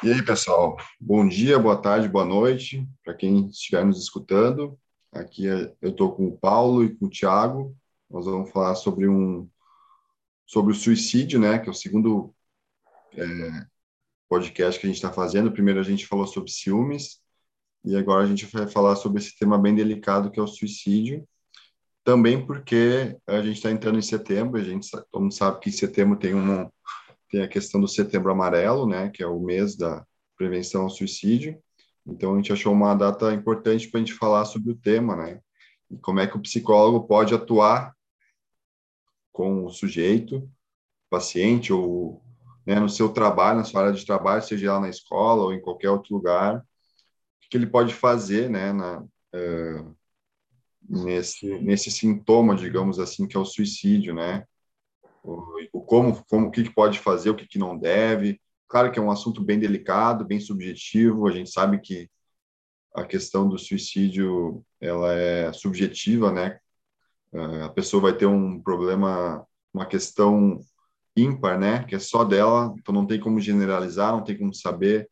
E aí, pessoal? Bom dia, boa tarde, boa noite para quem estiver nos escutando. Aqui é, eu estou com o Paulo e com o Tiago. Nós vamos falar sobre um sobre o suicídio, né? Que é o segundo é, podcast que a gente está fazendo. Primeiro a gente falou sobre ciúmes e agora a gente vai falar sobre esse tema bem delicado que é o suicídio. Também porque a gente está entrando em setembro. A gente todo mundo sabe que em setembro tem uma tem a questão do Setembro Amarelo, né, que é o mês da prevenção ao suicídio. Então, a gente achou uma data importante para a gente falar sobre o tema, né, e como é que o psicólogo pode atuar com o sujeito, paciente, ou né, no seu trabalho, na sua área de trabalho, seja lá na escola ou em qualquer outro lugar, o que ele pode fazer, né, na, uh, nesse, nesse sintoma, digamos assim, que é o suicídio, né, o, como, como, o que, pode fazer, o que, que não deve. Claro que é um assunto bem delicado, bem subjetivo. A gente sabe que a questão do suicídio ela é subjetiva, né? Ah, a pessoa vai ter um problema, uma questão ímpar, né? Que é só dela, então não tem como generalizar, não tem como saber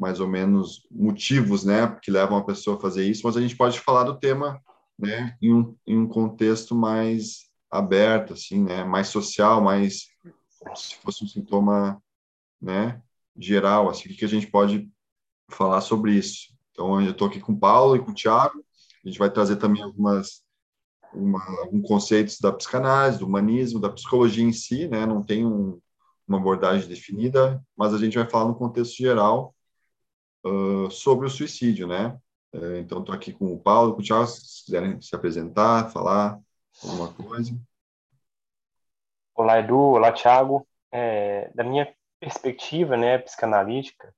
mais ou menos motivos, né, que levam a pessoa a fazer isso. Mas a gente pode falar do tema, né, em um, em um contexto mais aberto, assim, né? Mais social, mais se fosse um sintoma, né? Geral, assim, o que a gente pode falar sobre isso? Então, eu estou aqui com o Paulo e com o Thiago. A gente vai trazer também algumas uma, alguns conceitos da psicanálise, do humanismo, da psicologia em si, né? Não tem um, uma abordagem definida, mas a gente vai falar no contexto geral uh, sobre o suicídio, né? Uh, então, estou aqui com o Paulo, com o Thiago, se quiserem se apresentar, falar alguma coisa? Olá, Edu. Olá, Thiago. É, da minha perspectiva, né, psicanalítica,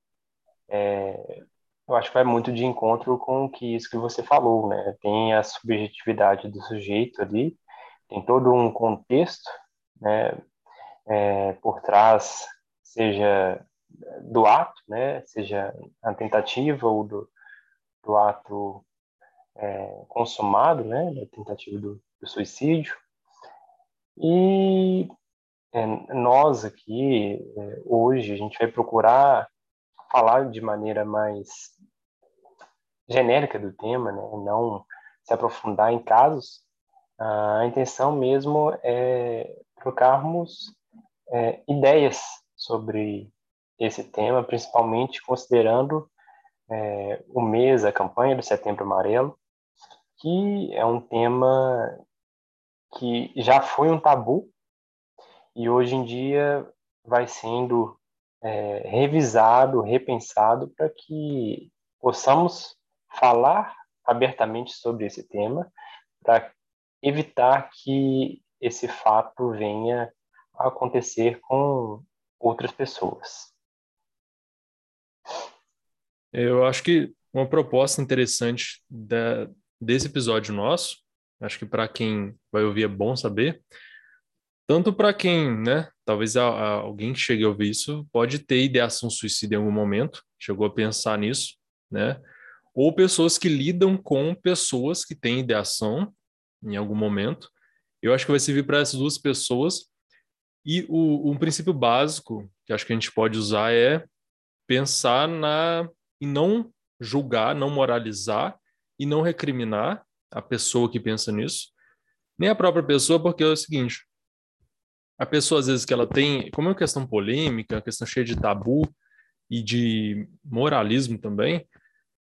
é, eu acho que vai muito de encontro com que isso que você falou, né? Tem a subjetividade do sujeito ali, tem todo um contexto, né, é, por trás, seja do ato, né, seja a tentativa ou do, do ato é, consumado, né, da tentativa do, do suicídio. E é, nós aqui, é, hoje, a gente vai procurar falar de maneira mais genérica do tema, né? não se aprofundar em casos. A intenção mesmo é trocarmos é, ideias sobre esse tema, principalmente considerando é, o mês, a campanha do Setembro Amarelo, que é um tema que já foi um tabu e hoje em dia vai sendo é, revisado, repensado para que possamos falar abertamente sobre esse tema, para evitar que esse fato venha a acontecer com outras pessoas. Eu acho que uma proposta interessante da, desse episódio nosso Acho que para quem vai ouvir é bom saber. Tanto para quem, né, talvez alguém que chegue a ouvir isso pode ter ideação suicida em algum momento, chegou a pensar nisso, né? Ou pessoas que lidam com pessoas que têm ideação em algum momento. Eu acho que vai servir para essas duas pessoas. E o, um princípio básico que acho que a gente pode usar é pensar na e não julgar, não moralizar e não recriminar a pessoa que pensa nisso, nem a própria pessoa, porque é o seguinte: a pessoa, às vezes, que ela tem, como é uma questão polêmica, uma questão cheia de tabu e de moralismo também,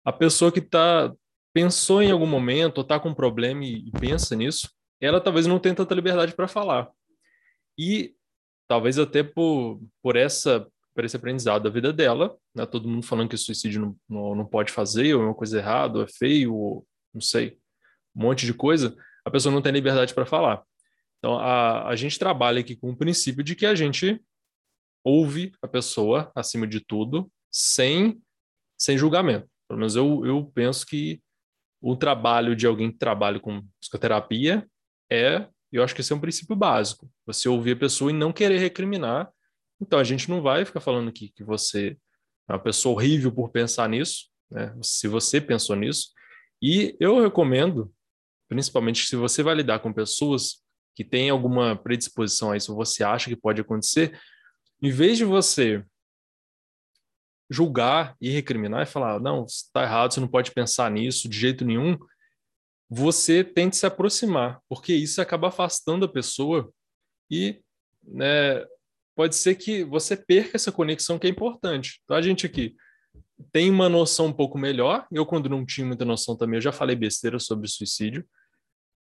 a pessoa que tá, pensou em algum momento, ou está com um problema e, e pensa nisso, ela talvez não tenha tanta liberdade para falar. E talvez até por, por essa por esse aprendizado da vida dela, né? Todo mundo falando que suicídio não, não, não pode fazer, ou é uma coisa errada, ou é feio, ou não sei um monte de coisa, a pessoa não tem liberdade para falar. Então, a, a gente trabalha aqui com o princípio de que a gente ouve a pessoa, acima de tudo, sem, sem julgamento. Pelo menos eu, eu penso que o trabalho de alguém que trabalha com psicoterapia é, eu acho que esse é um princípio básico. Você ouvir a pessoa e não querer recriminar. Então, a gente não vai ficar falando aqui que você é uma pessoa horrível por pensar nisso, né? se você pensou nisso. E eu recomendo principalmente se você vai lidar com pessoas que têm alguma predisposição a isso, você acha que pode acontecer, Em vez de você julgar e recriminar e falar, não, está errado, você não pode pensar nisso de jeito nenhum, você tem que se aproximar, porque isso acaba afastando a pessoa e né, pode ser que você perca essa conexão que é importante. Então, a gente aqui tem uma noção um pouco melhor, eu quando não tinha muita noção também, eu já falei besteira sobre suicídio,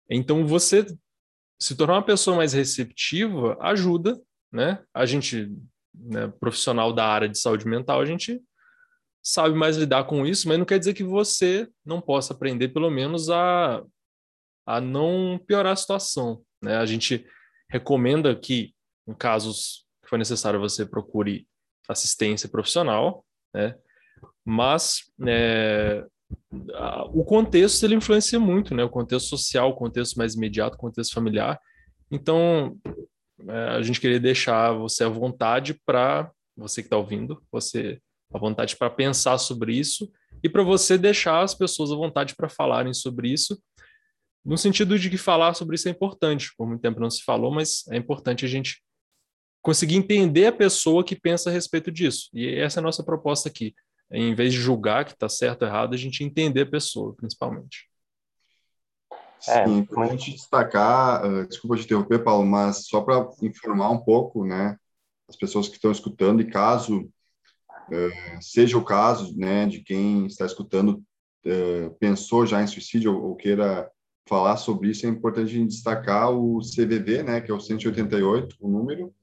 então você se tornar uma pessoa mais receptiva ajuda, né? A gente, né, profissional da área de saúde mental, a gente sabe mais lidar com isso, mas não quer dizer que você não possa aprender, pelo menos, a, a não piorar a situação. Né? A gente recomenda que, em casos que for necessário, você procure assistência profissional, né? mas é, o contexto ele influencia muito, né? o contexto social, o contexto mais imediato, o contexto familiar. Então, é, a gente queria deixar você à vontade para, você que está ouvindo, você à vontade para pensar sobre isso e para você deixar as pessoas à vontade para falarem sobre isso, no sentido de que falar sobre isso é importante. Por muito tempo não se falou, mas é importante a gente conseguir entender a pessoa que pensa a respeito disso. E essa é a nossa proposta aqui. Em vez de julgar que está certo ou errado, a gente entender a pessoa, principalmente. Sim, é, importante destacar, uh, desculpa te interromper, Paulo, mas só para informar um pouco, né, as pessoas que estão escutando, e caso eh, seja o caso, né, de quem está escutando uh, pensou já em suicídio ou, ou, queira falar sobre isso, é importante a gente destacar o CVV, né, que é o 188, o número,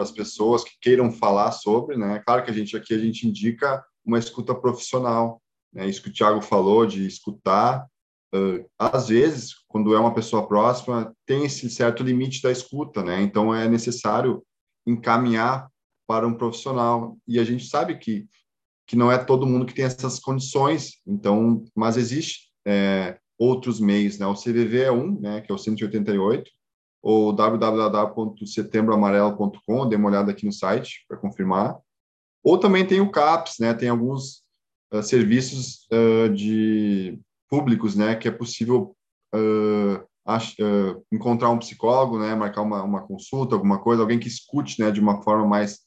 para as pessoas que queiram falar sobre, né, claro que a gente aqui, a gente indica uma escuta profissional, né, isso que o Thiago falou, de escutar, uh, às vezes, quando é uma pessoa próxima, tem esse certo limite da escuta, né, então é necessário encaminhar para um profissional. E a gente sabe que, que não é todo mundo que tem essas condições, então, mas existe é, outros meios, né? O CVV é um, né, que é o 188, ou www.setembroamarelo.com, dê uma olhada aqui no site para confirmar. Ou também tem o CAPS, né? Tem alguns uh, serviços uh, de públicos, né, que é possível uh, encontrar um psicólogo, né, marcar uma, uma consulta, alguma coisa, alguém que escute, né, de uma forma mais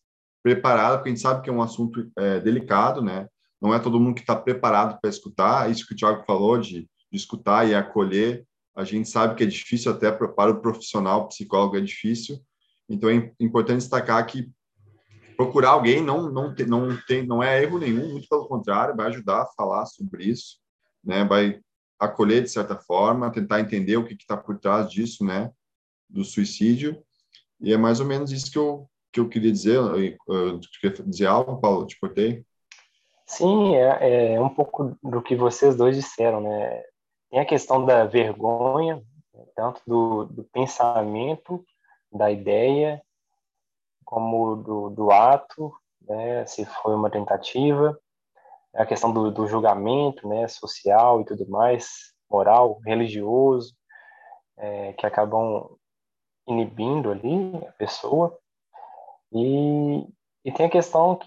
preparada, porque a gente sabe que é um assunto é, delicado, né? Não é todo mundo que está preparado para escutar. Isso que o Tiago falou de, de, escutar e acolher, a gente sabe que é difícil até para o profissional, psicólogo é difícil. Então é importante destacar que procurar alguém não não tem, não tem não é erro nenhum, muito pelo contrário, vai ajudar a falar sobre isso, né? Vai acolher de certa forma, tentar entender o que está por trás disso, né? Do suicídio. E é mais ou menos isso que eu que eu queria dizer. Uh, queria dizer algo, Paulo? Te cortei? Sim, é, é, um pouco do que vocês dois disseram, né? Tem a questão da vergonha, tanto do, do pensamento, da ideia, como do, do ato, né? Se foi uma tentativa. A questão do, do julgamento, né? Social e tudo mais, moral, religioso, é, que acabam inibindo ali a pessoa. E, e tem a questão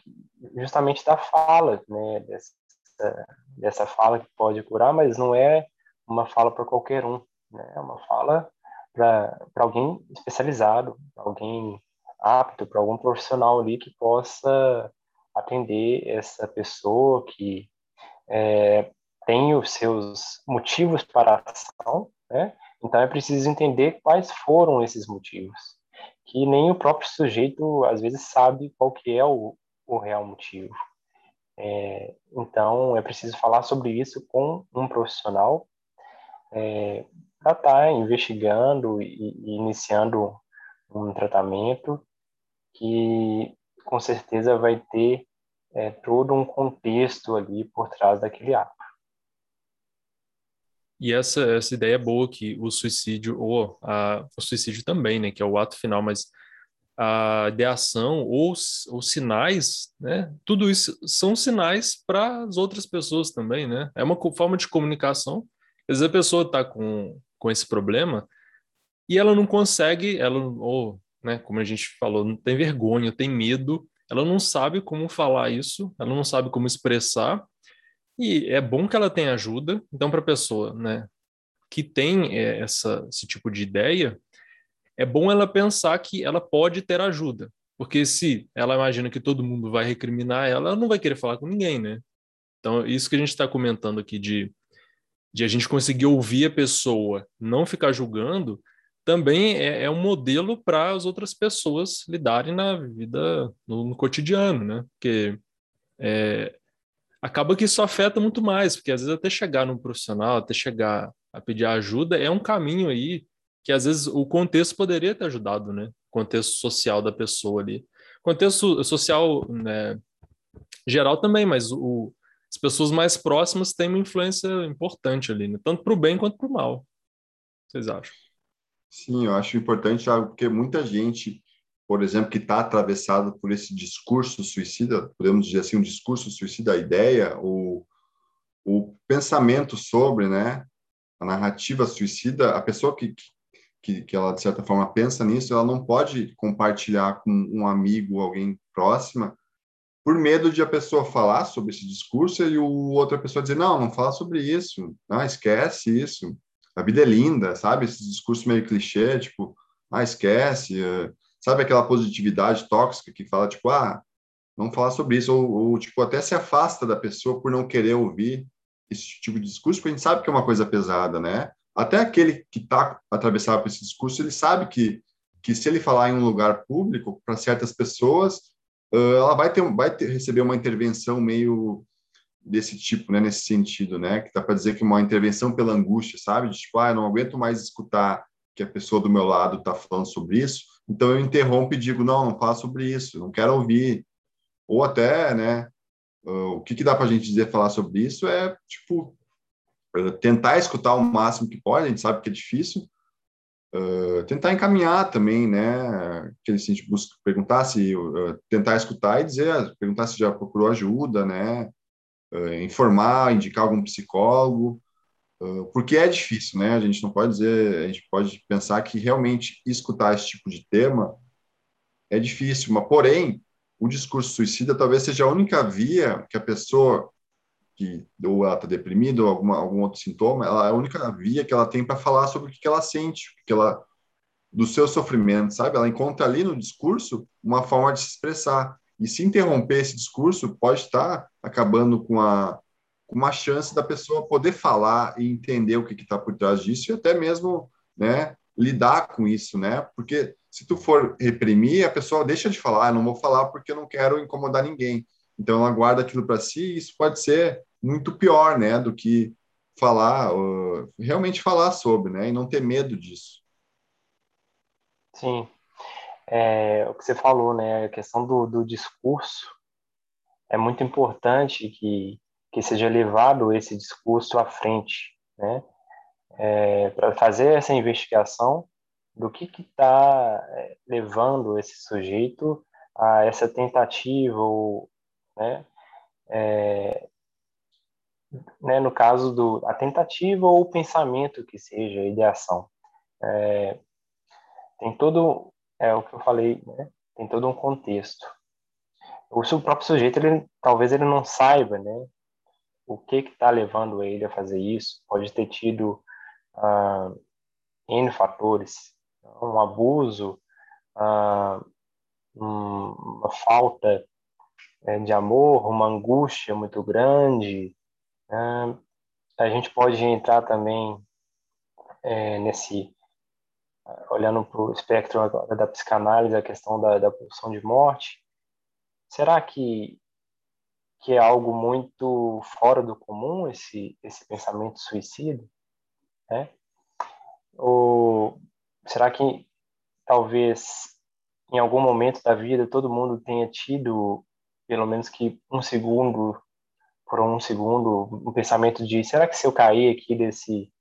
justamente da fala, né, dessa, dessa fala que pode curar, mas não é uma fala para qualquer um, né, é uma fala para alguém especializado, alguém apto, para algum profissional ali que possa atender essa pessoa que é, tem os seus motivos para a ação, né? Então é preciso entender quais foram esses motivos que nem o próprio sujeito às vezes sabe qual que é o, o real motivo. É, então é preciso falar sobre isso com um profissional é, estar tá investigando e, e iniciando um tratamento que com certeza vai ter é, todo um contexto ali por trás daquele ato. E essa, essa ideia é boa que o suicídio, ou a, o suicídio também, né, que é o ato final, mas a ideação ou os sinais, né, tudo isso são sinais para as outras pessoas também, né? É uma forma de comunicação. Às vezes a pessoa está com, com esse problema e ela não consegue, ela, ou, né, como a gente falou, tem vergonha, tem medo, ela não sabe como falar isso, ela não sabe como expressar, e é bom que ela tenha ajuda. Então, para a pessoa né, que tem é, essa, esse tipo de ideia, é bom ela pensar que ela pode ter ajuda. Porque se ela imagina que todo mundo vai recriminar ela, ela não vai querer falar com ninguém, né? Então, isso que a gente está comentando aqui de, de a gente conseguir ouvir a pessoa, não ficar julgando, também é, é um modelo para as outras pessoas lidarem na vida, no, no cotidiano, né? Porque é, acaba que isso afeta muito mais, porque às vezes até chegar num profissional, até chegar a pedir ajuda, é um caminho aí que às vezes o contexto poderia ter ajudado, né? contexto social da pessoa ali. Contexto social né, geral também, mas o, as pessoas mais próximas têm uma influência importante ali, né? tanto para o bem quanto para o mal. Vocês acham? Sim, eu acho importante, porque muita gente, por exemplo, que está atravessada por esse discurso suicida, podemos dizer assim, um discurso suicida, a ideia, o, o pensamento sobre, né, a narrativa suicida, a pessoa que, que, que ela, de certa forma, pensa nisso, ela não pode compartilhar com um amigo, alguém próxima, por medo de a pessoa falar sobre esse discurso e o outra pessoa dizer, não, não fala sobre isso, não, esquece isso, a vida é linda, sabe? Esse discurso meio clichê, tipo, ah, esquece, eh, sabe aquela positividade tóxica que fala, tipo, ah, não falar sobre isso, ou, ou, tipo, até se afasta da pessoa por não querer ouvir esse tipo de discurso, porque a gente sabe que é uma coisa pesada, né? até aquele que está atravessado por esse discurso, ele sabe que, que se ele falar em um lugar público, para certas pessoas, ela vai, ter, vai ter, receber uma intervenção meio desse tipo, né, nesse sentido, né, que dá para dizer que uma intervenção pela angústia, sabe, de tipo, ah, eu não aguento mais escutar que a pessoa do meu lado está falando sobre isso, então eu interrompo e digo, não, não fala sobre isso, não quero ouvir, ou até, né, uh, o que, que dá para a gente dizer falar sobre isso é, tipo, tentar escutar o máximo que pode, a gente sabe que é difícil, uh, tentar encaminhar também, né, que a gente busca perguntar se, uh, tentar escutar e dizer, perguntar se já procurou ajuda, né, uh, informar, indicar algum psicólogo, porque é difícil, né, a gente não pode dizer, a gente pode pensar que realmente escutar esse tipo de tema é difícil, mas porém, o discurso suicida talvez seja a única via que a pessoa que ou ela está deprimida ou alguma, algum outro sintoma, ela é a única via que ela tem para falar sobre o que, que ela sente, que ela do seu sofrimento, sabe? Ela encontra ali no discurso uma forma de se expressar. E se interromper esse discurso, pode estar acabando com a com uma chance da pessoa poder falar e entender o que está por trás disso e até mesmo, né, lidar com isso, né? Porque se tu for reprimir, a pessoa deixa de falar, ah, não vou falar porque eu não quero incomodar ninguém. Então ela guarda aquilo para si e isso pode ser muito pior, né, do que falar, uh, realmente falar sobre, né, e não ter medo disso. Sim, é, o que você falou, né, a questão do, do discurso, é muito importante que, que seja levado esse discurso à frente, né, é, para fazer essa investigação do que está é, levando esse sujeito a essa tentativa ou né, é, né, no caso do a tentativa ou o pensamento que seja, a ideação. É, tem todo, é o que eu falei, né, tem todo um contexto. O seu próprio sujeito, ele, talvez ele não saiba, né, o que está levando ele a fazer isso. Pode ter tido ah, N fatores, um abuso, ah, uma falta é, de amor, uma angústia muito grande, ah, a gente pode entrar também é, nesse, olhando para o espectro da psicanálise, a questão da, da pulsão de morte. Será que, que é algo muito fora do comum esse, esse pensamento suicida? Né? Ou será que talvez em algum momento da vida todo mundo tenha tido pelo menos que um segundo por um segundo um pensamento de será que se eu cair aqui desse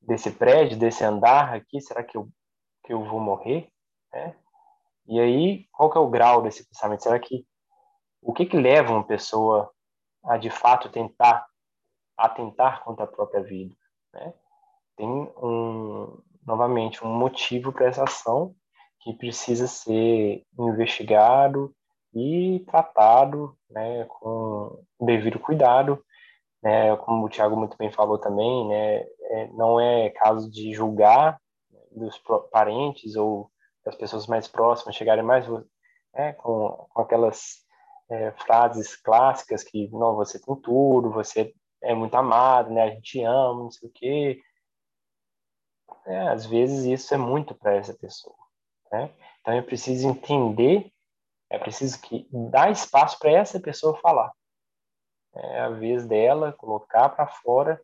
desse prédio, desse andar aqui, será que eu que eu vou morrer? É? E aí, qual que é o grau desse pensamento? Será que o que que leva uma pessoa a de fato tentar atentar contra a própria vida? Né? Tem um novamente um motivo para essa ação que precisa ser investigado e tratado né, com devido cuidado. Né, como o Tiago muito bem falou também, né, é, não é caso de julgar dos parentes ou das pessoas mais próximas chegarem mais né, com, com aquelas é, frases clássicas que, não, você tem tudo, você é muito amado, né, a gente ama, não sei o quê. É, às vezes isso é muito para essa pessoa, né? Então eu preciso entender, é preciso que dar espaço para essa pessoa falar. É a vez dela colocar para fora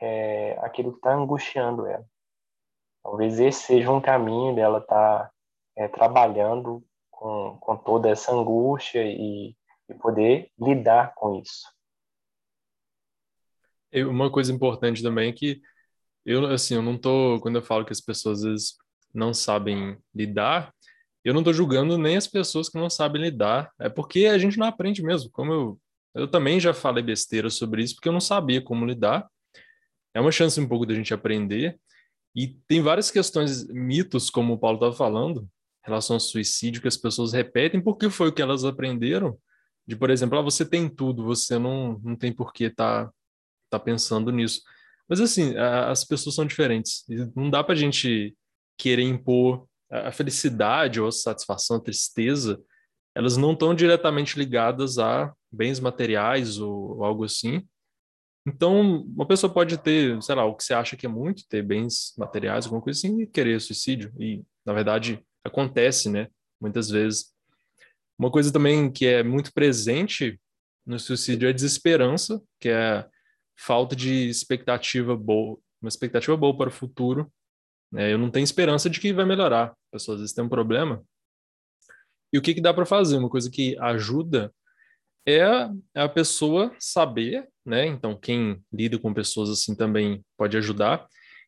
é, aquilo que está angustiando ela. Talvez esse seja um caminho dela estar tá, é, trabalhando com, com toda essa angústia e, e poder lidar com isso. Uma coisa importante também é que eu, assim, eu não tô, quando eu falo que as pessoas às vezes não sabem lidar, eu não tô julgando nem as pessoas que não sabem lidar, é porque a gente não aprende mesmo, como eu, eu também já falei besteira sobre isso, porque eu não sabia como lidar, é uma chance um pouco da gente aprender, e tem várias questões, mitos, como o Paulo estava falando, em relação ao suicídio, que as pessoas repetem, porque foi o que elas aprenderam, de, por exemplo, ah, você tem tudo, você não, não tem por que estar tá, tá pensando nisso. Mas, assim, a, as pessoas são diferentes. Não dá para a gente querer impor a, a felicidade ou a satisfação, a tristeza, elas não estão diretamente ligadas a bens materiais ou, ou algo assim. Então, uma pessoa pode ter, sei lá, o que você acha que é muito, ter bens materiais, alguma coisa assim, e querer suicídio. E, na verdade, acontece, né? Muitas vezes. Uma coisa também que é muito presente no suicídio é a desesperança, que é falta de expectativa boa, uma expectativa boa para o futuro. É, eu não tenho esperança de que vai melhorar. A pessoa às vezes tem um problema. E o que, que dá para fazer? Uma coisa que ajuda é a pessoa saber, né? Então, quem lida com pessoas assim também pode ajudar,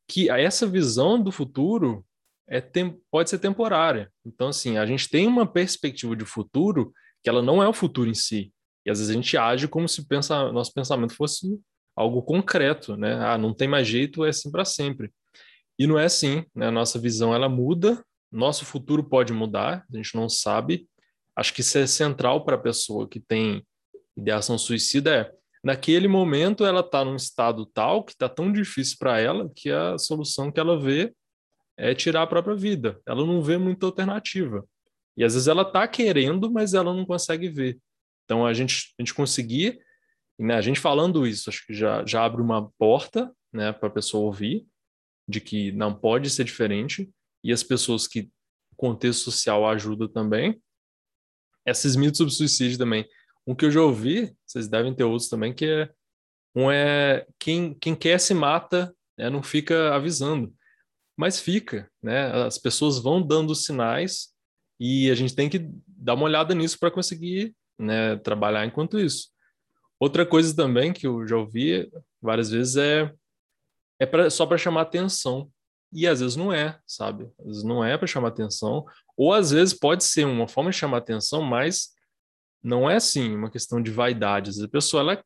que essa visão do futuro é tem, pode ser temporária. Então, assim, a gente tem uma perspectiva de futuro que ela não é o futuro em si. E às vezes a gente age como se pensa, nosso pensamento fosse algo concreto, né? Ah, não tem mais jeito, é assim para sempre. E não é assim, né? A nossa visão ela muda, nosso futuro pode mudar, a gente não sabe, acho que isso é central para a pessoa que tem ideação suicida é naquele momento ela está num estado tal que está tão difícil para ela que a solução que ela vê é tirar a própria vida. Ela não vê muita alternativa. E às vezes ela está querendo, mas ela não consegue ver. Então a gente a gente conseguir, né, a gente falando isso, acho que já já abre uma porta, né, para a pessoa ouvir de que não pode ser diferente e as pessoas que o contexto social ajuda também esses mitos sobre suicídio também. Um que eu já ouvi, vocês devem ter outros também, que é um é quem, quem quer se mata, né, não fica avisando. Mas fica, né? As pessoas vão dando sinais e a gente tem que dar uma olhada nisso para conseguir né, trabalhar enquanto isso. Outra coisa também que eu já ouvi várias vezes é, é pra, só para chamar atenção. E às vezes não é, sabe? Às vezes não é para chamar atenção, ou às vezes pode ser uma forma de chamar atenção, mas não é assim uma questão de vaidade. A pessoa ela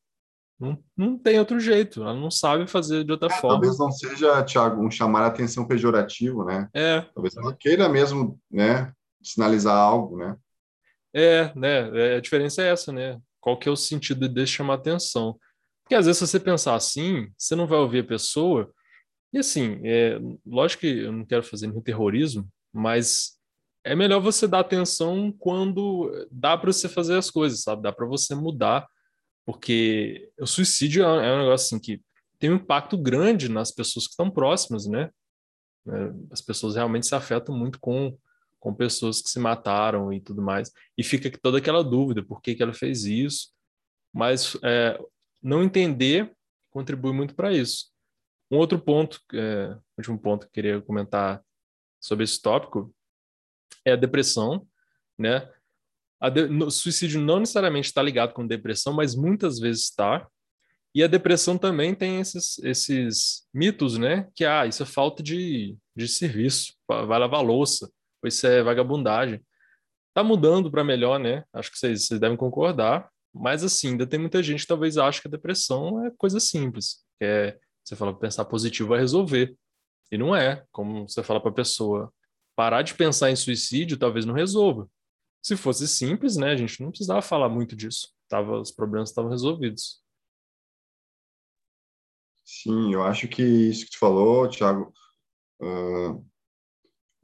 não, não tem outro jeito, ela não sabe fazer de outra é, forma. Talvez não seja, Thiago, um chamar a atenção pejorativo, né? É. Talvez ela queira mesmo, né, sinalizar algo, né? É, né? É, a diferença é essa, né? Qual que é o sentido de chamar atenção? Porque às vezes se você pensar assim, você não vai ouvir a pessoa. E assim, é, lógico que eu não quero fazer nenhum terrorismo, mas é melhor você dar atenção quando dá para você fazer as coisas, sabe? Dá para você mudar, porque o suicídio é, é um negócio assim que tem um impacto grande nas pessoas que estão próximas, né? É, as pessoas realmente se afetam muito com, com pessoas que se mataram e tudo mais. E fica toda aquela dúvida, por que, que ela fez isso? Mas é, não entender contribui muito para isso. Um outro ponto, é, último ponto que eu queria comentar sobre esse tópico, é a depressão, né? A de, no, suicídio não necessariamente está ligado com depressão, mas muitas vezes está. E a depressão também tem esses, esses mitos, né? Que, ah, isso é falta de, de serviço, vai lavar louça, ou isso é vagabundagem. Tá mudando para melhor, né? Acho que vocês, vocês devem concordar. Mas, assim, ainda tem muita gente que talvez ache que a depressão é coisa simples. Que é, você fala, pensar positivo vai resolver. E não é. Como você fala para a pessoa, parar de pensar em suicídio talvez não resolva. Se fosse simples, né, a gente não precisava falar muito disso. Tava, os problemas estavam resolvidos. Sim, eu acho que isso que tu falou, Thiago, uh,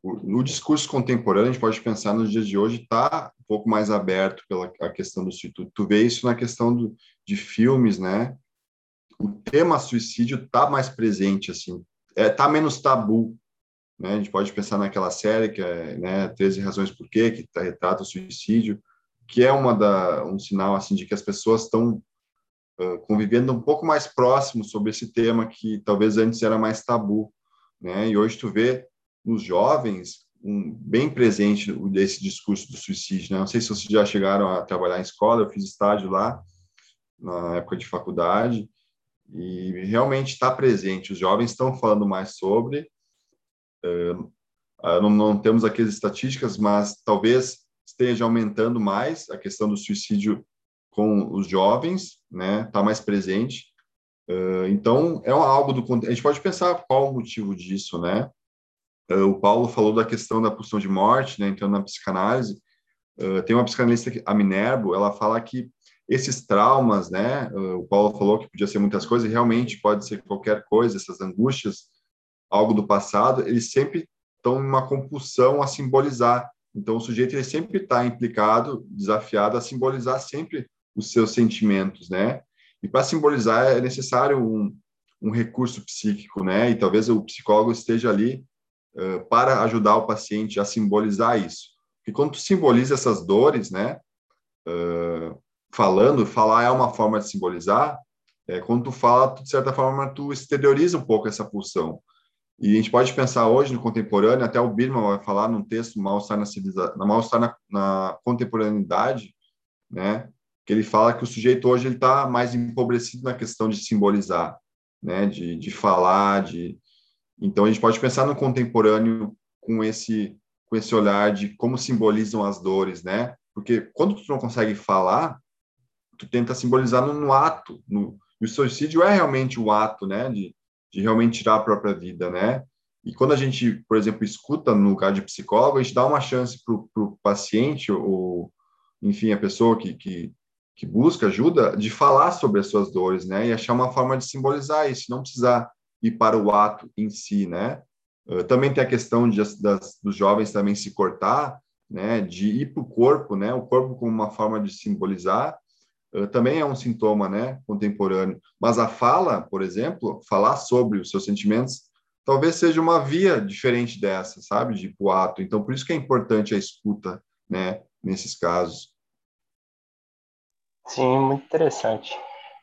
no discurso contemporâneo, a gente pode pensar nos dias de hoje, está um pouco mais aberto pela a questão do suicídio. Tu vê isso na questão do, de filmes, né? O tema suicídio está mais presente, assim, é, tá menos tabu, né? A gente pode pensar naquela série que é, né, 13 razões por quê, que tá, retrata o suicídio, que é uma da um sinal assim de que as pessoas estão uh, convivendo um pouco mais próximo sobre esse tema que talvez antes era mais tabu, né? E hoje tu vê nos jovens um, bem presente desse discurso do suicídio. Né? Não sei se vocês já chegaram a trabalhar em escola, eu fiz estágio lá na época de faculdade e realmente está presente. Os jovens estão falando mais sobre. Uh, não, não, temos aqui as estatísticas, mas talvez esteja aumentando mais a questão do suicídio com os jovens, né? Está mais presente. Uh, então é algo do a gente pode pensar qual o motivo disso, né? Uh, o Paulo falou da questão da pulsão de morte, né? Na psicanálise, uh, tem uma psicanalista, a Minervo, ela fala que esses traumas, né? o Paulo falou que podia ser muitas coisas, e realmente pode ser qualquer coisa, essas angústias, algo do passado, eles sempre estão numa compulsão a simbolizar. Então, o sujeito ele sempre está implicado, desafiado a simbolizar sempre os seus sentimentos, né? E para simbolizar é necessário um, um recurso psíquico, né? E talvez o psicólogo esteja ali uh, para ajudar o paciente a simbolizar isso. Porque quando tu simboliza essas dores, né? Uh, falando, falar é uma forma de simbolizar. É, quando tu fala, tu, de certa forma, tu exterioriza um pouco essa pulsão. E a gente pode pensar hoje no contemporâneo, até o Birman vai falar num texto mal-estar na, na mal-estar na, na contemporaneidade, né? Que ele fala que o sujeito hoje está mais empobrecido na questão de simbolizar, né? De, de falar, de então a gente pode pensar no contemporâneo com esse com esse olhar de como simbolizam as dores, né? Porque quando tu não consegue falar, tu tenta simbolizar no, no ato, no, e o suicídio é realmente o ato, né, de, de realmente tirar a própria vida, né? E quando a gente, por exemplo, escuta no lugar de psicólogo, a gente dá uma chance para o paciente, ou, enfim, a pessoa que, que, que, busca ajuda, de falar sobre as suas dores, né? E achar uma forma de simbolizar isso, não precisar ir para o ato em si, né? Uh, também tem a questão de, das, dos jovens também se cortar, né? De ir para o corpo, né? O corpo como uma forma de simbolizar, uh, também é um sintoma, né? Contemporâneo. Mas a fala, por exemplo, falar sobre os seus sentimentos, talvez seja uma via diferente dessa, sabe? De ir ato. Então, por isso que é importante a escuta, né? Nesses casos. Sim, muito interessante.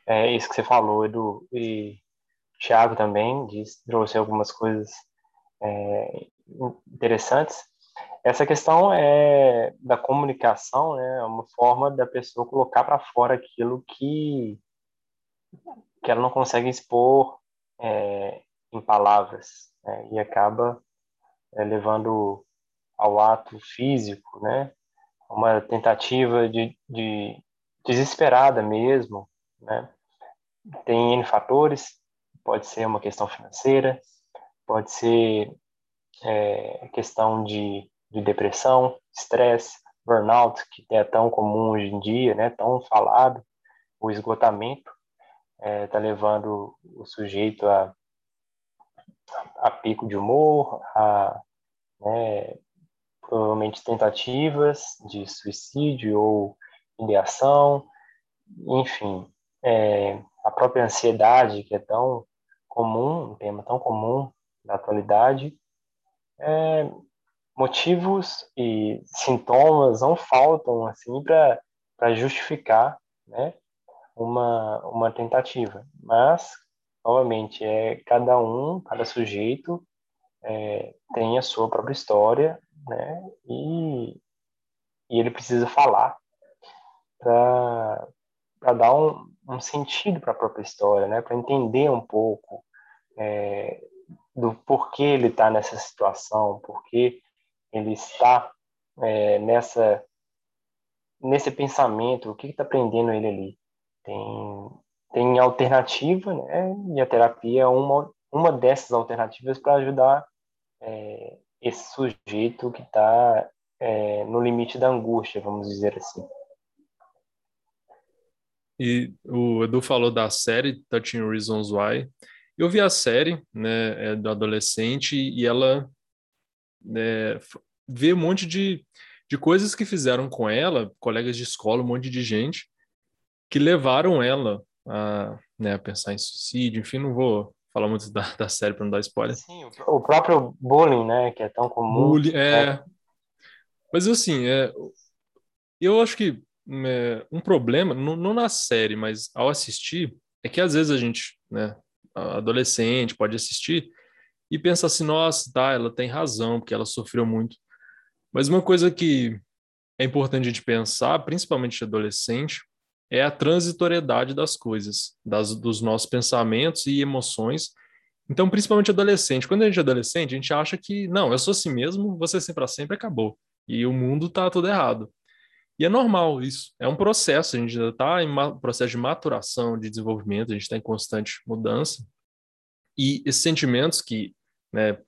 É isso que você falou, Edu. E Thiago também disse, trouxe algumas coisas é, interessantes. Essa questão é da comunicação, né, é uma forma da pessoa colocar para fora aquilo que que ela não consegue expor é, em palavras né, e acaba é, levando ao ato físico, né, uma tentativa de, de desesperada mesmo, né. Tem N fatores, pode ser uma questão financeira, pode ser é, questão de, de depressão, estresse, burnout, que é tão comum hoje em dia, né, tão falado, o esgotamento está é, tá levando o sujeito a, a pico de humor, a né, provavelmente tentativas de suicídio ou ideação, enfim, é, a própria ansiedade que é tão comum, um tema tão comum da atualidade, é, motivos e sintomas não faltam assim para justificar né, uma, uma tentativa. Mas, novamente, é cada um, cada sujeito é, tem a sua própria história né, e, e ele precisa falar para dar um, um sentido para a própria história, né, para entender um pouco é, do porquê ele está nessa situação, porquê ele está é, nessa nesse pensamento, o que está prendendo ele ali. Tem, tem alternativa, né? E a terapia é uma, uma dessas alternativas para ajudar é, esse sujeito que está é, no limite da angústia, vamos dizer assim. E o Edu falou da série Touching Reasons Why. Eu vi a série, né, é do adolescente e ela é, ver um monte de, de coisas que fizeram com ela, colegas de escola, um monte de gente, que levaram ela a, né, a pensar em suicídio. Enfim, não vou falar muito da, da série para não dar spoiler. Sim, o próprio bullying, né, que é tão comum. Bullying, é. Né? Mas assim, é, eu acho que é, um problema, não, não, na série, mas ao assistir, é que às vezes a gente, né, adolescente, pode assistir e pensa assim, nossa, tá, ela tem razão, porque ela sofreu muito. Mas uma coisa que é importante a gente pensar, principalmente adolescente, é a transitoriedade das coisas, das, dos nossos pensamentos e emoções. Então, principalmente adolescente. Quando a gente é adolescente, a gente acha que, não, eu sou assim mesmo, você sempre para sempre acabou. E o mundo tá tudo errado. E é normal isso. É um processo, a gente ainda está em processo de maturação, de desenvolvimento, a gente está em constante mudança. E esses sentimentos que né,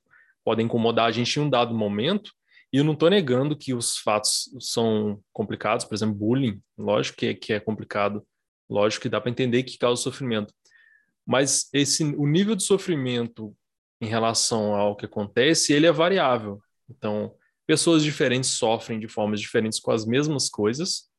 podem incomodar a gente em um dado momento, e eu não estou negando que os fatos são complicados, por exemplo, bullying, lógico que é, que é complicado, lógico que dá para entender que causa sofrimento. Mas esse, o nível de sofrimento em relação ao que acontece, ele é variável. Então, pessoas diferentes sofrem de formas diferentes com as mesmas coisas,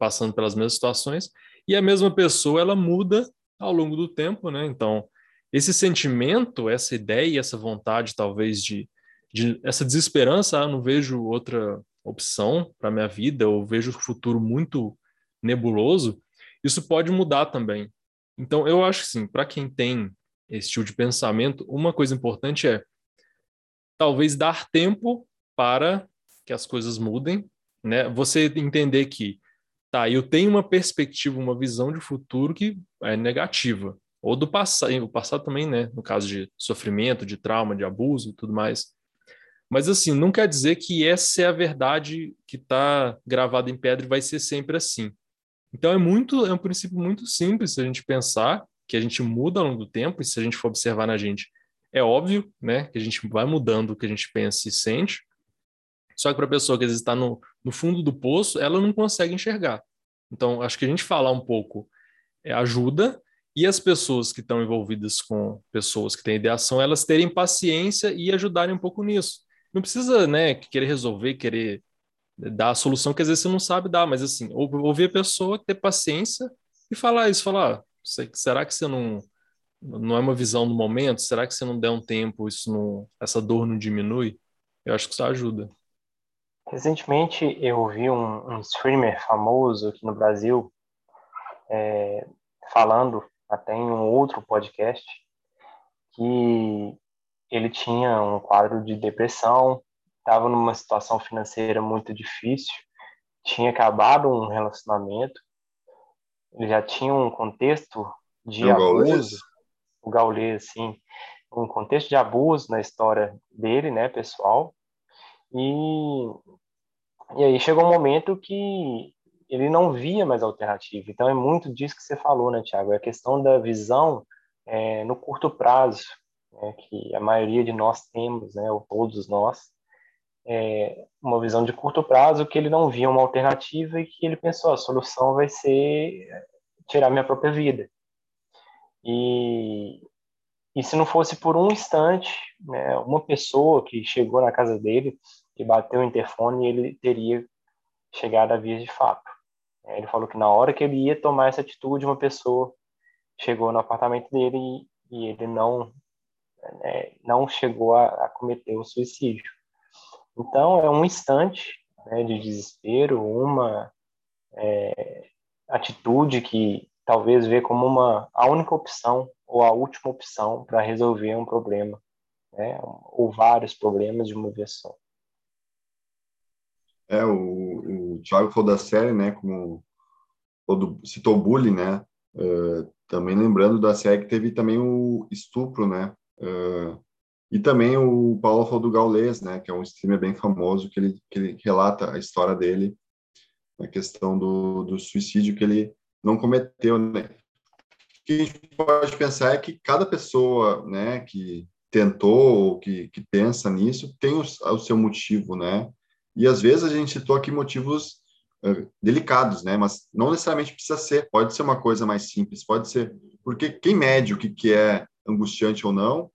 passando pelas mesmas situações, e a mesma pessoa ela muda ao longo do tempo, né? Então, esse sentimento, essa ideia, essa vontade talvez de de essa desesperança, ah, não vejo outra opção para minha vida, ou vejo o futuro muito nebuloso, isso pode mudar também. Então, eu acho que sim, para quem tem esse tipo de pensamento, uma coisa importante é talvez dar tempo para que as coisas mudem, né? Você entender que, tá, eu tenho uma perspectiva, uma visão de futuro que é negativa, ou do passado, o passado também, né? No caso de sofrimento, de trauma, de abuso e tudo mais. Mas assim, não quer dizer que essa é a verdade que está gravada em pedra e vai ser sempre assim. Então é muito, é um princípio muito simples se a gente pensar que a gente muda ao longo do tempo e se a gente for observar na gente, é óbvio, né, que a gente vai mudando o que a gente pensa e sente. Só que para a pessoa que às vezes está no, no fundo do poço, ela não consegue enxergar. Então, acho que a gente falar um pouco é, ajuda, e as pessoas que estão envolvidas com pessoas que têm ideação, elas terem paciência e ajudarem um pouco nisso. Não precisa, né, querer resolver, querer dar a solução que às vezes você não sabe dar, mas assim, ouvir a pessoa, ter paciência e falar isso, falar, ah, será que você não não é uma visão do momento? Será que se não der um tempo, isso não, essa dor não diminui? Eu acho que isso ajuda. Recentemente eu ouvi um, um streamer famoso aqui no Brasil é, falando até em um outro podcast que ele tinha um quadro de depressão, estava numa situação financeira muito difícil, tinha acabado um relacionamento, ele já tinha um contexto de o abuso, gaulês. o gaulês, sim, um contexto de abuso na história dele, né, pessoal, e, e aí chegou um momento que ele não via mais alternativa. Então é muito disso que você falou, né, Tiago? É a questão da visão é, no curto prazo né, que a maioria de nós temos, né, ou todos nós, é uma visão de curto prazo que ele não via uma alternativa e que ele pensou a solução vai ser tirar minha própria vida. E, e se não fosse por um instante, né, uma pessoa que chegou na casa dele e bateu o interfone, ele teria chegado a vias de fato. É, ele falou que na hora que ele ia tomar essa atitude, uma pessoa chegou no apartamento dele e, e ele não né, não chegou a, a, cometer o suicídio. Então, é um instante né, de desespero, uma é, atitude que talvez vê como uma, a única opção ou a última opção para resolver um problema, né, ou vários problemas de uma vez só. É, o, o Thiago falou da série, né, como citou bullying, né, uh, também lembrando da série que teve também o estupro, né, Uh, e também o Paulo falou do Gaulês, né, que é um streamer bem famoso, que ele, que ele relata a história dele, a questão do, do suicídio que ele não cometeu, né. O que a gente pode pensar é que cada pessoa, né, que tentou ou que, que pensa nisso tem o, o seu motivo, né, e às vezes a gente citou aqui motivos uh, delicados, né, mas não necessariamente precisa ser, pode ser uma coisa mais simples, pode ser, porque quem mede o que, que é angustiante ou não,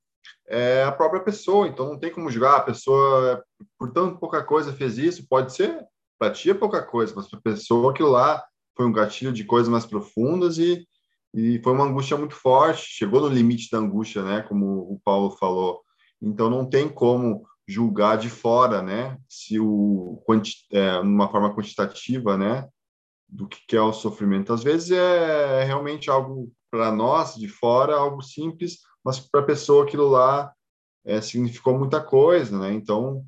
é a própria pessoa. Então não tem como julgar a pessoa por tão pouca coisa fez isso. Pode ser para ti é pouca coisa, mas para a pessoa aquilo lá foi um gatilho de coisas mais profundas e, e foi uma angústia muito forte. Chegou no limite da angústia, né? Como o Paulo falou. Então não tem como julgar de fora, né? Se o é, uma forma quantitativa, né? Do que é o sofrimento. Às vezes é realmente algo para nós de fora, algo simples, mas para a pessoa aquilo lá é, significou muita coisa, né? Então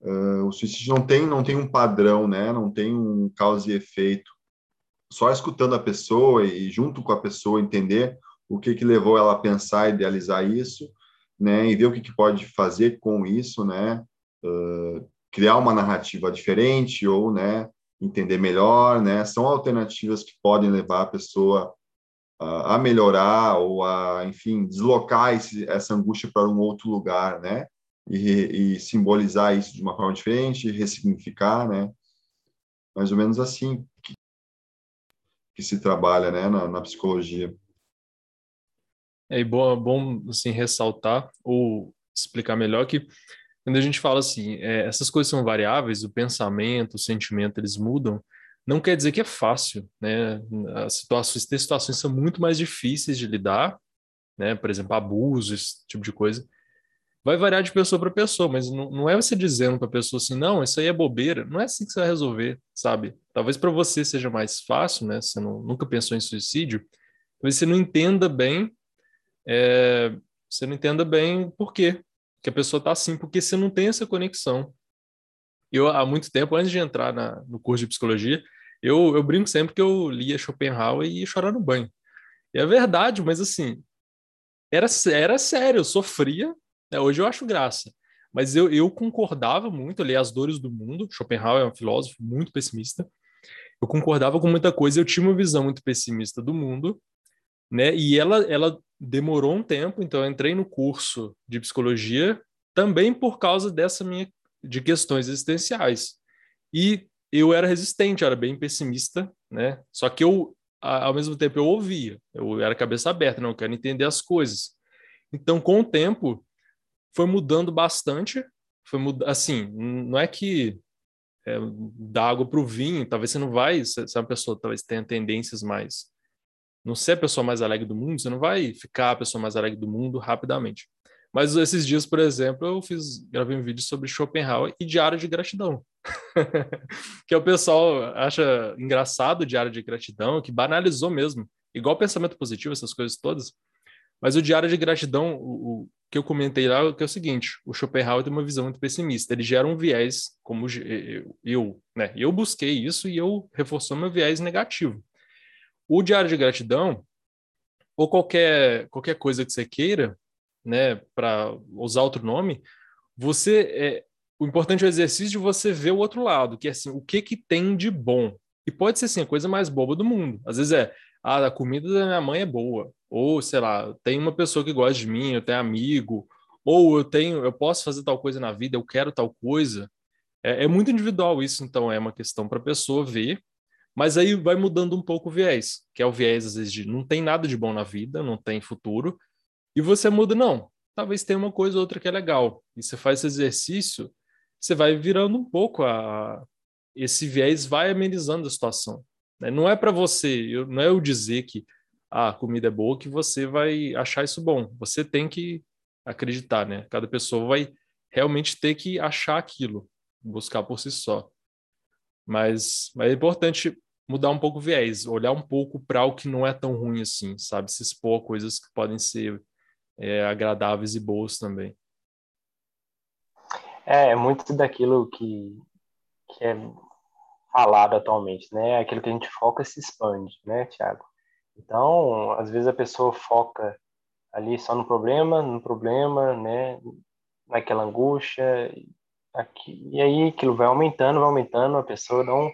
uh, o suicídio não tem não tem um padrão, né? Não tem um causa e efeito. Só escutando a pessoa e junto com a pessoa entender o que que levou ela a pensar, idealizar isso né, e ver o que, que pode fazer com isso, né, uh, criar uma narrativa diferente ou, né, entender melhor, né, são alternativas que podem levar a pessoa uh, a melhorar ou a, enfim, deslocar esse, essa angústia para um outro lugar, né, e, e, simbolizar isso de uma forma diferente, ressignificar, né, mais ou menos assim que, que se trabalha, né, na, na psicologia. É bom, bom assim, ressaltar ou explicar melhor que quando a gente fala assim, é, essas coisas são variáveis, o pensamento, o sentimento, eles mudam, não quer dizer que é fácil, né? As situações, tem situações são muito mais difíceis de lidar, né? Por exemplo, abuso, esse tipo de coisa. Vai variar de pessoa para pessoa, mas não, não é você dizendo para a pessoa assim, não, isso aí é bobeira. Não é assim que você vai resolver, sabe? Talvez para você seja mais fácil, né? Você não, nunca pensou em suicídio, talvez você não entenda bem é, você não entenda bem por quê que a pessoa está assim, porque você não tem essa conexão. Eu, há muito tempo, antes de entrar na, no curso de psicologia, eu, eu brinco sempre que eu lia Schopenhauer e ia chorar no banho. E é verdade, mas assim, era, era sério, eu sofria, né? hoje eu acho graça. Mas eu, eu concordava muito, eu li As Dores do Mundo, Schopenhauer é um filósofo muito pessimista, eu concordava com muita coisa, eu tinha uma visão muito pessimista do mundo, né? E ela, ela demorou um tempo, então eu entrei no curso de psicologia também por causa dessa minha de questões existenciais. E eu era resistente, eu era bem pessimista, né? Só que eu ao mesmo tempo eu ouvia, eu era cabeça aberta, não eu quero entender as coisas. Então, com o tempo, foi mudando bastante, foi mud... assim, não é que é, dá água para o vinho, talvez você não vai, se é uma pessoa talvez tenha tendências mais não ser a pessoa mais alegre do mundo, você não vai ficar a pessoa mais alegre do mundo rapidamente. Mas esses dias, por exemplo, eu fiz, gravei um vídeo sobre Schopenhauer e diário de gratidão. que o pessoal acha engraçado o diário de gratidão, que banalizou mesmo. Igual pensamento positivo, essas coisas todas. Mas o diário de gratidão, o, o que eu comentei lá, é que é o seguinte: o Schopenhauer tem uma visão muito pessimista. Ele gera um viés, como eu né? Eu busquei isso e eu reforçou meu viés negativo. O diário de gratidão, ou qualquer, qualquer coisa que você queira, né, para usar outro nome, você é, o importante é o exercício de você ver o outro lado, que é assim, o que que tem de bom. E pode ser assim, a coisa mais boba do mundo. Às vezes é, ah, a comida da minha mãe é boa, ou sei lá, tem uma pessoa que gosta de mim, eu tenho amigo, ou eu tenho, eu posso fazer tal coisa na vida, eu quero tal coisa. É, é muito individual isso, então é uma questão para a pessoa ver mas aí vai mudando um pouco o viés, que é o viés, às vezes, de não tem nada de bom na vida, não tem futuro, e você muda, não, talvez tenha uma coisa ou outra que é legal. E você faz esse exercício, você vai virando um pouco a. Esse viés vai amenizando a situação. Né? Não é para você, não é eu dizer que ah, a comida é boa que você vai achar isso bom. Você tem que acreditar, né? Cada pessoa vai realmente ter que achar aquilo, buscar por si só. Mas, mas é importante mudar um pouco o viés, olhar um pouco para o que não é tão ruim assim, sabe? Se expor a coisas que podem ser é, agradáveis e boas também. É, é muito daquilo que, que é falado atualmente, né? Aquilo que a gente foca se expande, né, Tiago? Então, às vezes a pessoa foca ali só no problema, no problema, né? Naquela angústia, aqui, e aí aquilo vai aumentando, vai aumentando, a pessoa não,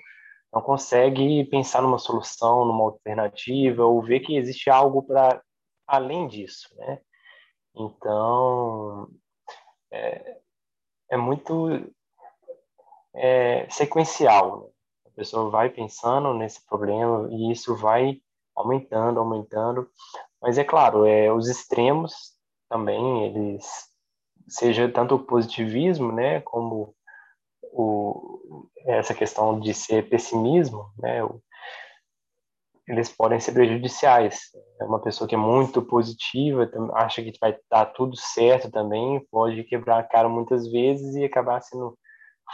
não consegue pensar numa solução, numa alternativa, ou ver que existe algo para além disso, né? Então, é, é muito é, sequencial. Né? A pessoa vai pensando nesse problema e isso vai aumentando, aumentando. Mas é claro, é, os extremos também, eles seja tanto o positivismo, né, como o, essa questão de ser pessimismo, né, o, eles podem ser prejudiciais. É uma pessoa que é muito positiva, acha que vai dar tudo certo também, pode quebrar a cara muitas vezes e acabar sendo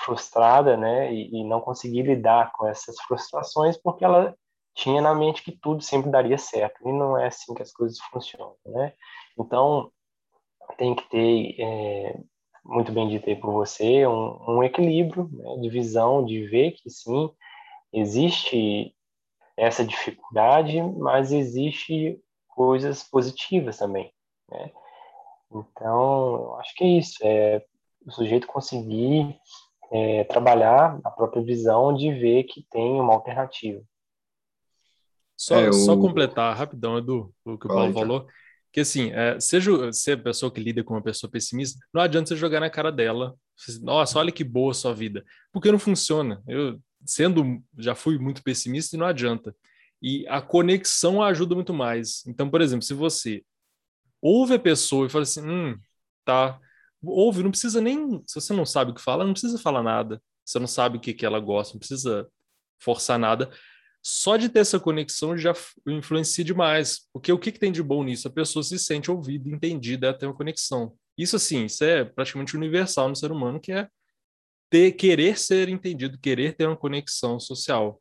frustrada, né, e, e não conseguir lidar com essas frustrações porque ela tinha na mente que tudo sempre daria certo e não é assim que as coisas funcionam, né? Então tem que ter é, muito bem dito aí por você um, um equilíbrio né, de visão, de ver que sim existe essa dificuldade, mas existe coisas positivas também, né? Então eu acho que é isso, é o sujeito conseguir é, trabalhar a própria visão de ver que tem uma alternativa. Só, é, só completar rapidão, Edu, o que o Paulo falou, que assim, é, seja se a pessoa que lida com uma pessoa pessimista, não adianta você jogar na cara dela, nossa, olha que boa a sua vida, porque não funciona. Eu, sendo, já fui muito pessimista e não adianta. E a conexão ajuda muito mais. Então, por exemplo, se você ouve a pessoa e fala assim, hum, tá, ouve, não precisa nem. Se você não sabe o que fala, não precisa falar nada. Você não sabe o que, que ela gosta, não precisa forçar nada. Só de ter essa conexão já influencia demais. Porque o que, que tem de bom nisso? A pessoa se sente ouvida, entendida, ela tem uma conexão. Isso, assim, isso é praticamente universal no ser humano, que é ter, querer ser entendido, querer ter uma conexão social.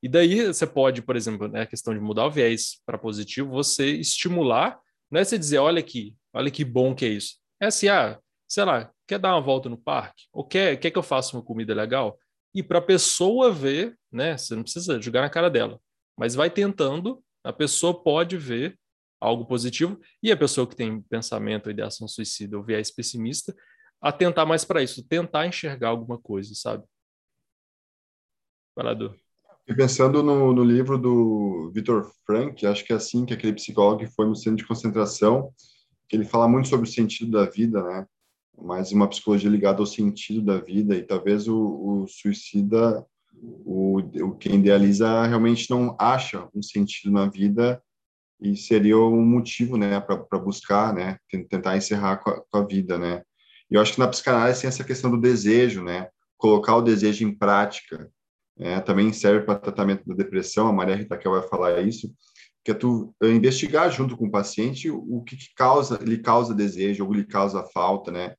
E daí você pode, por exemplo, né, a questão de mudar o viés para positivo, você estimular, não é você dizer, olha aqui, olha que bom que é isso. É assim, ah, sei lá, quer dar uma volta no parque? Ou quer, quer que eu faça uma comida legal? E para a pessoa ver, né? Você não precisa jogar na cara dela, mas vai tentando, a pessoa pode ver algo positivo, e a pessoa que tem pensamento, ideação suicida ou viés pessimista, atentar mais para isso, tentar enxergar alguma coisa, sabe? Parador. E pensando no, no livro do Victor Frank, acho que é assim que aquele psicólogo que foi no centro de concentração, que ele fala muito sobre o sentido da vida, né? Mais uma psicologia ligada ao sentido da vida e talvez o, o suicida, o, o quem idealiza realmente não acha um sentido na vida e seria um motivo, né, para buscar, né, tentar encerrar com a, com a, vida, né. E eu acho que na psicanálise tem essa questão do desejo, né, colocar o desejo em prática, né, também serve para tratamento da depressão, a Maria Rita que vai falar isso, que é tu investigar junto com o paciente o que, que causa, lhe causa desejo ou lhe causa falta, né,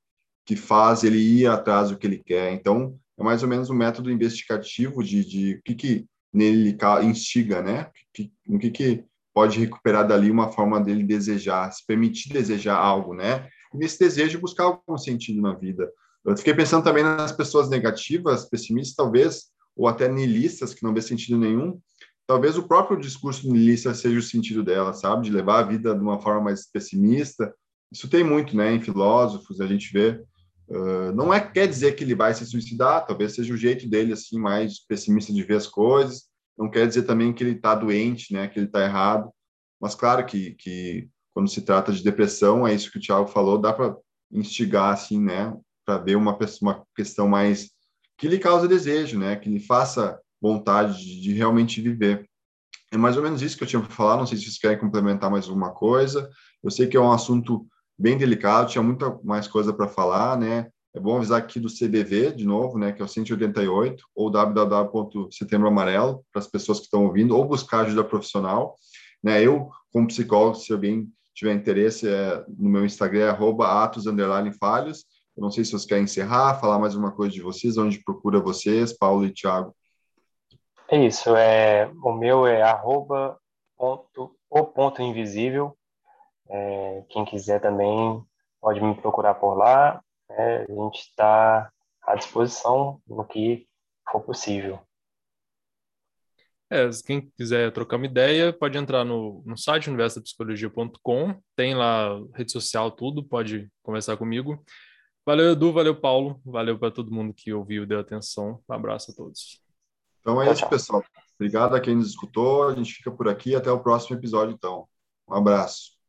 que faz ele ir atrás do que ele quer. Então, é mais ou menos um método investigativo de, de o que, que nele instiga, né? Que, o que, que pode recuperar dali uma forma dele desejar, se permitir desejar algo, né? E nesse desejo buscar algum sentido na vida. Eu fiquei pensando também nas pessoas negativas, pessimistas, talvez, ou até nihilistas, que não vê sentido nenhum. Talvez o próprio discurso nihilista seja o sentido dela, sabe? De levar a vida de uma forma mais pessimista. Isso tem muito, né? Em filósofos, a gente vê Uh, não é quer dizer que ele vai se suicidar, talvez seja o jeito dele assim mais pessimista de ver as coisas. Não quer dizer também que ele está doente, né, que ele está errado. Mas claro que, que quando se trata de depressão, é isso que o Tiago falou, dá para instigar assim, né, para ver uma uma questão mais que lhe causa desejo, né, que lhe faça vontade de, de realmente viver. É mais ou menos isso que eu tinha para falar. Não sei se vocês querem complementar mais alguma coisa. Eu sei que é um assunto bem delicado, tinha muita mais coisa para falar, né? É bom avisar aqui do CBV, de novo, né, que é o 188, ou www.setembro amarelo, para as pessoas que estão ouvindo, ou buscar ajuda profissional. Né? Eu, como psicólogo, se alguém tiver interesse, é, no meu Instagram é arroba atos, falhos. Eu não sei se vocês querem encerrar, falar mais uma coisa de vocês, onde procura vocês, Paulo e Thiago. É isso, é, o meu é arroba ponto, o ponto invisível, é, quem quiser também pode me procurar por lá. Né? A gente está à disposição no que for possível. É, quem quiser trocar uma ideia, pode entrar no, no site universopsicologia.com, tem lá rede social, tudo, pode conversar comigo. Valeu, Edu, valeu, Paulo, valeu para todo mundo que ouviu e deu atenção. Um abraço a todos. Então é isso, pessoal. Obrigado a quem nos escutou. A gente fica por aqui. Até o próximo episódio, então. Um abraço.